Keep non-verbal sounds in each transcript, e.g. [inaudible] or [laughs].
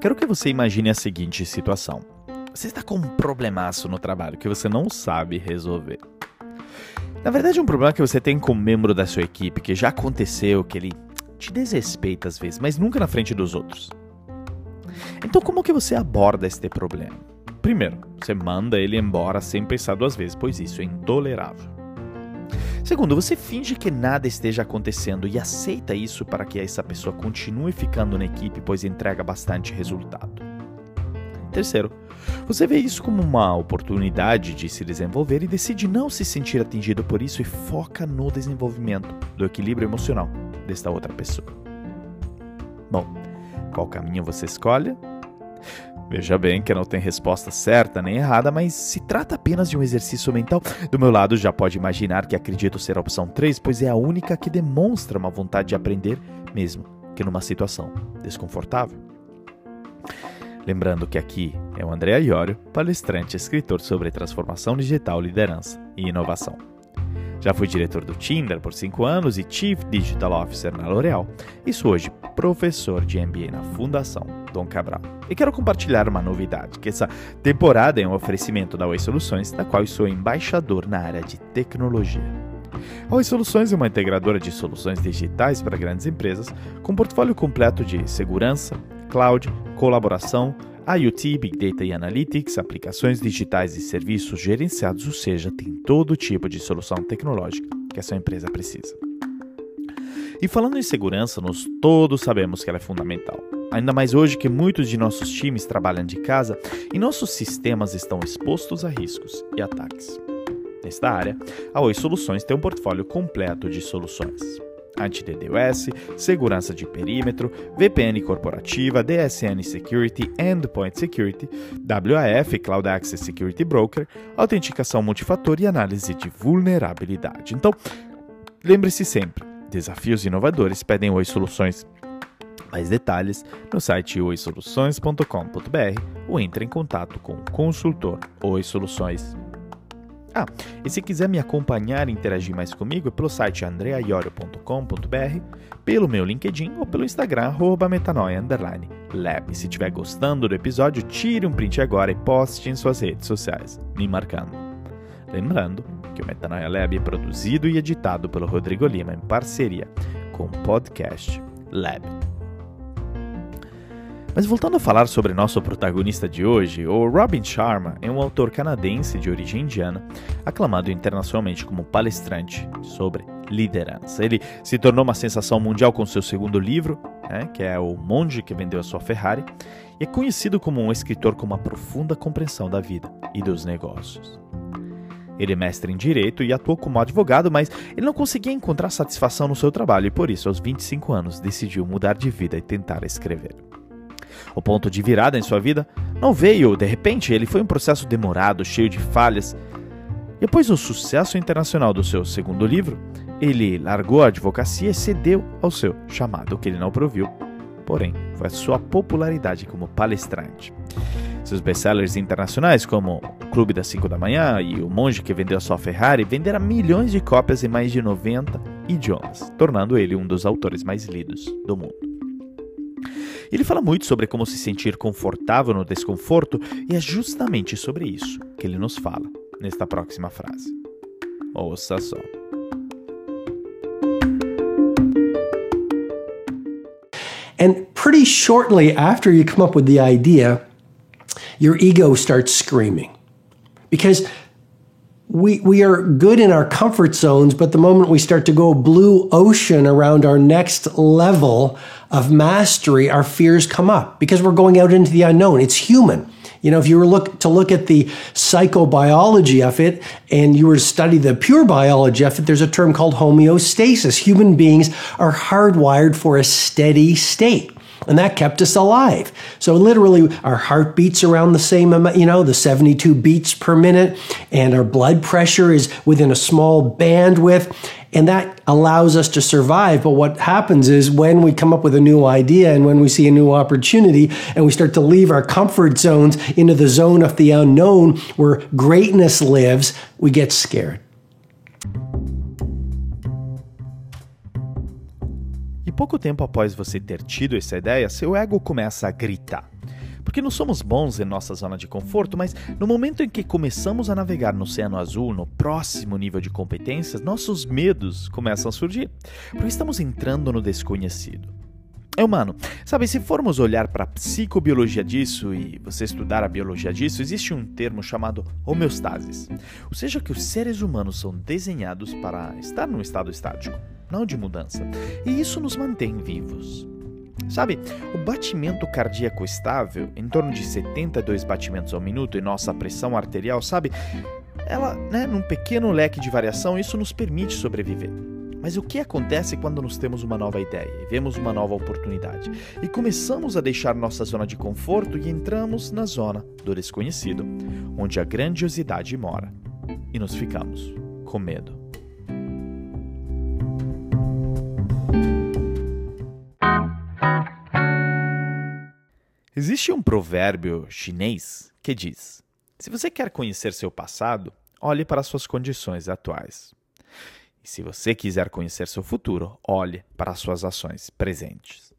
Quero que você imagine a seguinte situação. Você está com um problemaço no trabalho que você não sabe resolver. Na verdade, é um problema que você tem com um membro da sua equipe que já aconteceu, que ele te desrespeita às vezes, mas nunca na frente dos outros. Então, como que você aborda este problema? Primeiro, você manda ele embora sem pensar duas vezes, pois isso é intolerável. Segundo, você finge que nada esteja acontecendo e aceita isso para que essa pessoa continue ficando na equipe, pois entrega bastante resultado. Terceiro, você vê isso como uma oportunidade de se desenvolver e decide não se sentir atingido por isso e foca no desenvolvimento do equilíbrio emocional desta outra pessoa. Bom, qual caminho você escolhe? Veja bem que não tem resposta certa nem errada, mas se trata apenas de um exercício mental. Do meu lado, já pode imaginar que acredito ser a opção 3, pois é a única que demonstra uma vontade de aprender, mesmo que numa situação desconfortável. Lembrando que aqui é o André Iorio, palestrante e escritor sobre transformação digital, liderança e inovação. Já fui diretor do Tinder por 5 anos e Chief Digital Officer na L'Oréal, sou hoje professor de MBA na Fundação Dom Cabral. E quero compartilhar uma novidade, que essa temporada é um oferecimento da Oi Soluções, da qual sou embaixador na área de tecnologia. A Oi Soluções é uma integradora de soluções digitais para grandes empresas, com portfólio completo de segurança, cloud, colaboração, IoT, Big Data e Analytics, aplicações digitais e serviços gerenciados, ou seja, tem todo tipo de solução tecnológica que a sua empresa precisa. E falando em segurança, nós todos sabemos que ela é fundamental. Ainda mais hoje que muitos de nossos times trabalham de casa e nossos sistemas estão expostos a riscos e ataques. Nesta área, a Oi Soluções tem um portfólio completo de soluções anti-DDoS, segurança de perímetro, VPN corporativa, DSN Security, Endpoint Security, WAF, Cloud Access Security Broker, autenticação multifator e análise de vulnerabilidade. Então, lembre-se sempre, desafios inovadores pedem Oi Soluções. Mais detalhes no site oisoluções.com.br ou entre em contato com o consultor Oi Soluções. Ah, e se quiser me acompanhar e interagir mais comigo é pelo site andreaiorio.com.br, pelo meu LinkedIn ou pelo Instagram, arroba metanoia, lab. Se estiver gostando do episódio, tire um print agora e poste em suas redes sociais, me marcando. Lembrando que o Metanoia Lab é produzido e editado pelo Rodrigo Lima em parceria com o Podcast Lab. Mas voltando a falar sobre nosso protagonista de hoje, o Robin Sharma é um autor canadense de origem indiana, aclamado internacionalmente como palestrante sobre liderança. Ele se tornou uma sensação mundial com seu segundo livro, né, que é O Monge que Vendeu a Sua Ferrari, e é conhecido como um escritor com uma profunda compreensão da vida e dos negócios. Ele é mestre em direito e atuou como advogado, mas ele não conseguia encontrar satisfação no seu trabalho e por isso, aos 25 anos, decidiu mudar de vida e tentar escrever. O ponto de virada em sua vida não veio de repente, ele foi um processo demorado, cheio de falhas. Depois do sucesso internacional do seu segundo livro, ele largou a advocacia e cedeu ao seu chamado, que ele não proviu. Porém, foi a sua popularidade como palestrante. Seus best-sellers internacionais, como O Clube das 5 da Manhã e O Monge que Vendeu a Sua Ferrari, venderam milhões de cópias em mais de 90 idiomas, tornando ele um dos autores mais lidos do mundo. Ele fala muito sobre como se sentir confortável no desconforto e é justamente sobre isso que ele nos fala nesta próxima frase. Ouça só. And pretty shortly after you come up with the idea, your ego starts screaming. Because we, we are good in our comfort zones, but the moment we start to go blue ocean around our next level of mastery, our fears come up because we're going out into the unknown. It's human. You know, if you were look to look at the psychobiology of it and you were to study the pure biology of it, there's a term called homeostasis. Human beings are hardwired for a steady state and that kept us alive. So literally, our heart beats around the same amount, you know, the 72 beats per minute, and our blood pressure is within a small bandwidth, and that allows us to survive. But what happens is when we come up with a new idea and when we see a new opportunity and we start to leave our comfort zones into the zone of the unknown where greatness lives, we get scared. Pouco tempo após você ter tido essa ideia, seu ego começa a gritar. Porque não somos bons em nossa zona de conforto, mas no momento em que começamos a navegar no oceano azul, no próximo nível de competências, nossos medos começam a surgir. Porque estamos entrando no desconhecido. É humano. Sabe, se formos olhar para a psicobiologia disso e você estudar a biologia disso, existe um termo chamado homeostasis. Ou seja, que os seres humanos são desenhados para estar num estado estático, não de mudança. E isso nos mantém vivos. Sabe, o batimento cardíaco estável, em torno de 72 batimentos ao minuto, e nossa pressão arterial, sabe, ela, né, num pequeno leque de variação, isso nos permite sobreviver. Mas o que acontece quando nos temos uma nova ideia e vemos uma nova oportunidade e começamos a deixar nossa zona de conforto e entramos na zona do desconhecido, onde a grandiosidade mora, e nos ficamos com medo? Existe um provérbio chinês que diz: se você quer conhecer seu passado, olhe para suas condições atuais. E se você quiser conhecer seu futuro, olhe para suas ações presentes.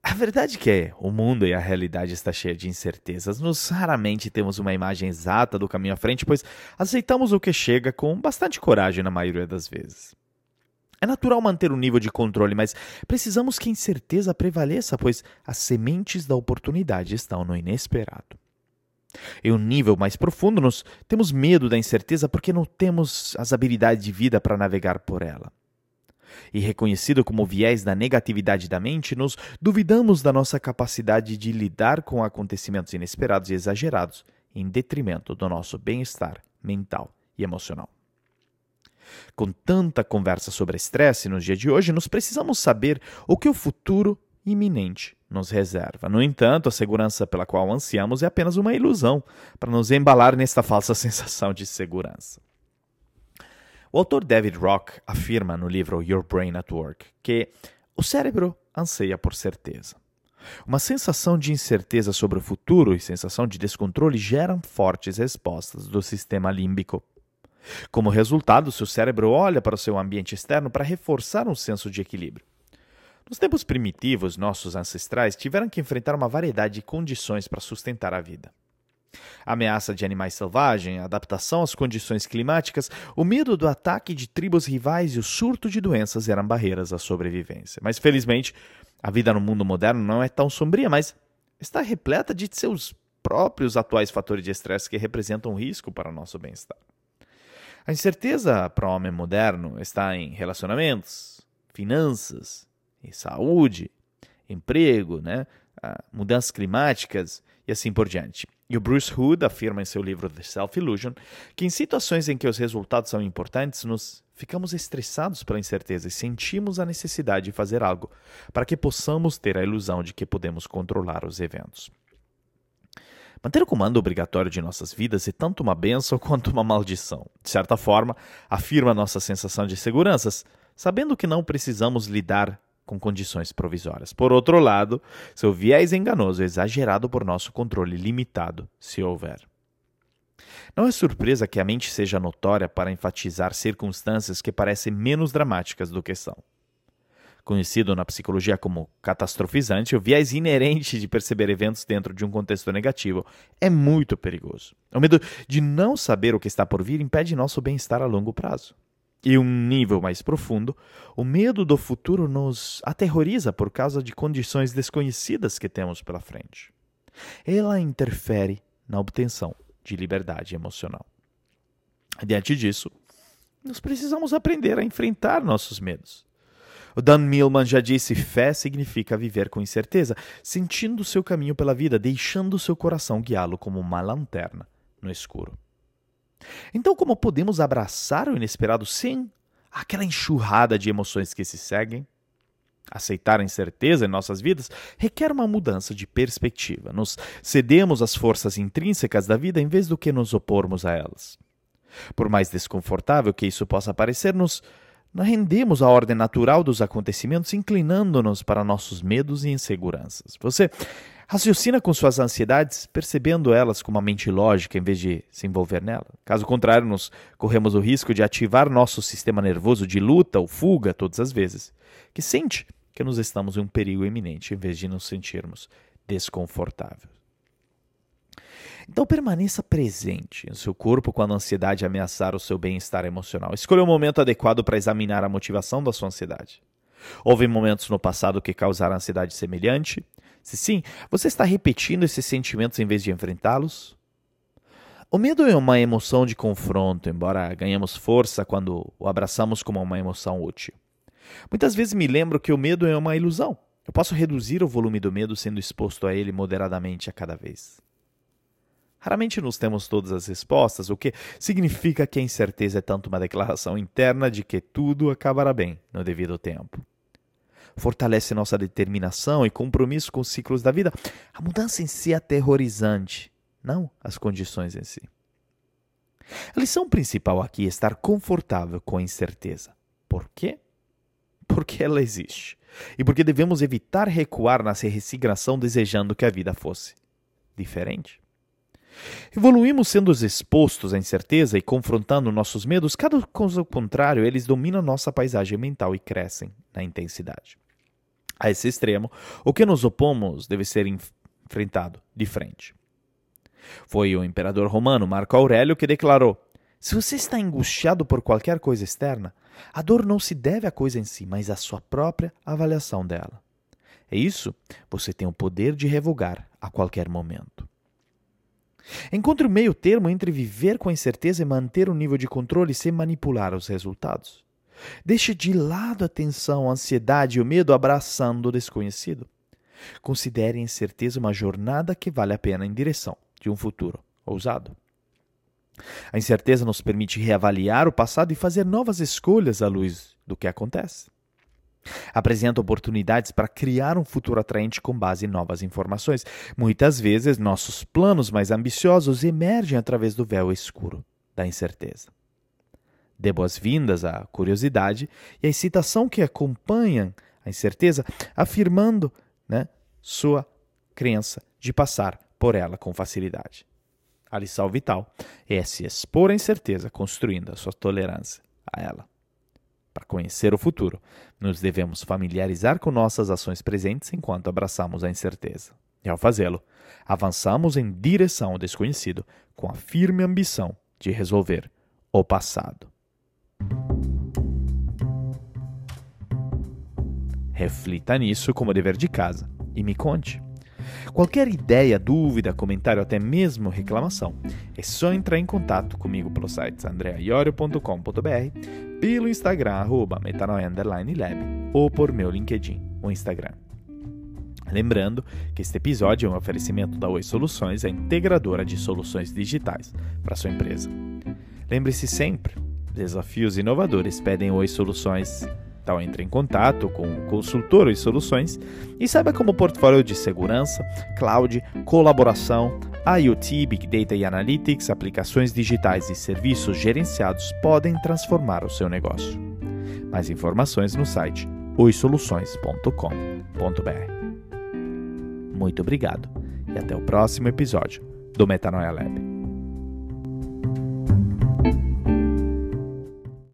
A verdade é que o mundo e a realidade está cheia de incertezas. Nós raramente temos uma imagem exata do caminho à frente, pois aceitamos o que chega com bastante coragem na maioria das vezes. É natural manter um nível de controle, mas precisamos que a incerteza prevaleça, pois as sementes da oportunidade estão no inesperado. Em um nível mais profundo, nós temos medo da incerteza porque não temos as habilidades de vida para navegar por ela. E reconhecido como viés da negatividade da mente, nos duvidamos da nossa capacidade de lidar com acontecimentos inesperados e exagerados, em detrimento do nosso bem-estar mental e emocional. Com tanta conversa sobre estresse nos dias de hoje, nós precisamos saber o que o futuro iminente nos reserva. No entanto, a segurança pela qual ansiamos é apenas uma ilusão para nos embalar nesta falsa [laughs] sensação de segurança. O autor David Rock afirma no livro Your Brain at Work que o cérebro anseia por certeza. Uma sensação de incerteza sobre o futuro e sensação de descontrole geram fortes respostas do sistema límbico. Como resultado, seu cérebro olha para o seu ambiente externo para reforçar um senso de equilíbrio. Nos tempos primitivos, nossos ancestrais tiveram que enfrentar uma variedade de condições para sustentar a vida. A ameaça de animais selvagens, a adaptação às condições climáticas, o medo do ataque de tribos rivais e o surto de doenças eram barreiras à sobrevivência. Mas felizmente, a vida no mundo moderno não é tão sombria, mas está repleta de seus próprios atuais fatores de estresse que representam risco para o nosso bem-estar. A incerteza para o homem moderno está em relacionamentos, finanças, saúde, emprego, né? mudanças climáticas e assim por diante. E o Bruce Hood afirma em seu livro The Self-Illusion que em situações em que os resultados são importantes, nos ficamos estressados pela incerteza e sentimos a necessidade de fazer algo para que possamos ter a ilusão de que podemos controlar os eventos. Manter o comando obrigatório de nossas vidas é tanto uma benção [laughs] quanto uma maldição. De certa forma, afirma nossa sensação de seguranças, sabendo que não precisamos lidar com condições provisórias. Por outro lado, seu viés enganoso é exagerado por nosso controle limitado, se houver. Não é surpresa que a mente seja notória para enfatizar circunstâncias que parecem menos dramáticas do que são. Conhecido na psicologia como catastrofizante, o viés inerente de perceber eventos dentro de um contexto negativo é muito perigoso. O medo de não saber o que está por vir impede nosso bem-estar a longo prazo. E um nível mais profundo, o medo do futuro nos aterroriza por causa de condições desconhecidas que temos pela frente. Ela interfere na obtenção de liberdade emocional. Diante disso, nós precisamos aprender a enfrentar nossos medos. O Dan Millman já disse: fé significa viver com incerteza, sentindo seu caminho pela vida, deixando seu coração guiá-lo como uma lanterna no escuro. Então, como podemos abraçar o inesperado sem aquela enxurrada de emoções que se seguem? Aceitar a incerteza em nossas vidas requer uma mudança de perspectiva. Nos cedemos às forças intrínsecas da vida em vez do que nos opormos a elas. Por mais desconfortável que isso possa parecer, nos rendemos à ordem natural dos acontecimentos, inclinando-nos para nossos medos e inseguranças. Você Raciocina com suas ansiedades, percebendo elas com uma mente lógica em vez de se envolver nela. Caso contrário, nos corremos o risco de ativar nosso sistema nervoso de luta ou fuga todas as vezes, que sente que nos estamos em um perigo iminente em vez de nos sentirmos desconfortável. Então permaneça presente em seu corpo quando a ansiedade ameaçar o seu bem-estar emocional. Escolha o momento adequado para examinar a motivação da sua ansiedade. Houve momentos no passado que causaram ansiedade semelhante? Se sim, você está repetindo esses sentimentos em vez de enfrentá-los? O medo é uma emoção de confronto, embora ganhemos força quando o abraçamos como uma emoção útil. Muitas vezes me lembro que o medo é uma ilusão. Eu posso reduzir o volume do medo sendo exposto a ele moderadamente a cada vez. Raramente nos temos todas as respostas, o que significa que a incerteza é tanto uma declaração interna de que tudo acabará bem no devido tempo. Fortalece nossa determinação e compromisso com os ciclos da vida. A mudança em si é aterrorizante, não as condições em si. A lição principal aqui é estar confortável com a incerteza. Por quê? Porque ela existe. E porque devemos evitar recuar na resignação desejando que a vida fosse diferente. Evoluímos sendo expostos à incerteza e confrontando nossos medos, cada ao contrário, eles dominam nossa paisagem mental e crescem na intensidade. A esse extremo, o que nos opomos deve ser enfrentado de frente. Foi o imperador romano Marco Aurélio que declarou: Se você está angustiado por qualquer coisa externa, a dor não se deve à coisa em si, mas à sua própria avaliação dela. É isso, você tem o poder de revogar a qualquer momento. Encontre o meio termo entre viver com a incerteza e manter um nível de controle sem manipular os resultados. Deixe de lado a tensão, a ansiedade e o medo abraçando o desconhecido. Considere a incerteza uma jornada que vale a pena em direção de um futuro ousado. A incerteza nos permite reavaliar o passado e fazer novas escolhas à luz do que acontece. Apresenta oportunidades para criar um futuro atraente com base em novas informações. Muitas vezes, nossos planos mais ambiciosos emergem através do véu escuro da incerteza. Dê boas-vindas à curiosidade e à excitação que acompanham a incerteza, afirmando né, sua crença de passar por ela com facilidade. A lição vital é se expor à incerteza, construindo a sua tolerância a ela. Conhecer o futuro, nos devemos familiarizar com nossas ações presentes enquanto abraçamos a incerteza. E ao fazê-lo, avançamos em direção ao desconhecido com a firme ambição de resolver o passado. Reflita nisso como dever de casa e me conte. Qualquer ideia, dúvida, comentário, até mesmo reclamação, é só entrar em contato comigo pelo site andreaiorio.com.br, pelo Instagram, arroba metanoia_lab, ou por meu LinkedIn, o Instagram. Lembrando que este episódio é um oferecimento da Oi Soluções, a integradora de soluções digitais para sua empresa. Lembre-se sempre, desafios inovadores pedem Oi Soluções então entre em contato com o consultor e soluções e saiba como o portfólio de segurança, cloud, colaboração, IoT, Big Data e Analytics, aplicações digitais e serviços gerenciados podem transformar o seu negócio. Mais informações no site oisoluções.com.br. Muito obrigado e até o próximo episódio do Metanoia Lab.